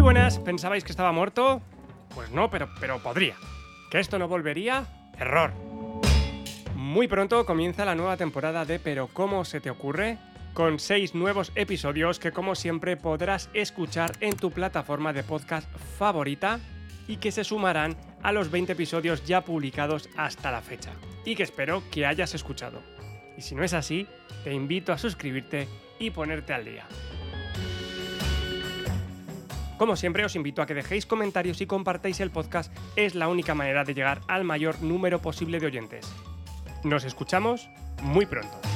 Muy buenas, ¿pensabais que estaba muerto? Pues no, pero, pero podría. ¿Que esto no volvería? Error. Muy pronto comienza la nueva temporada de Pero ¿cómo se te ocurre? Con seis nuevos episodios que como siempre podrás escuchar en tu plataforma de podcast favorita y que se sumarán a los 20 episodios ya publicados hasta la fecha y que espero que hayas escuchado. Y si no es así, te invito a suscribirte y ponerte al día. Como siempre, os invito a que dejéis comentarios y compartáis el podcast, es la única manera de llegar al mayor número posible de oyentes. Nos escuchamos muy pronto.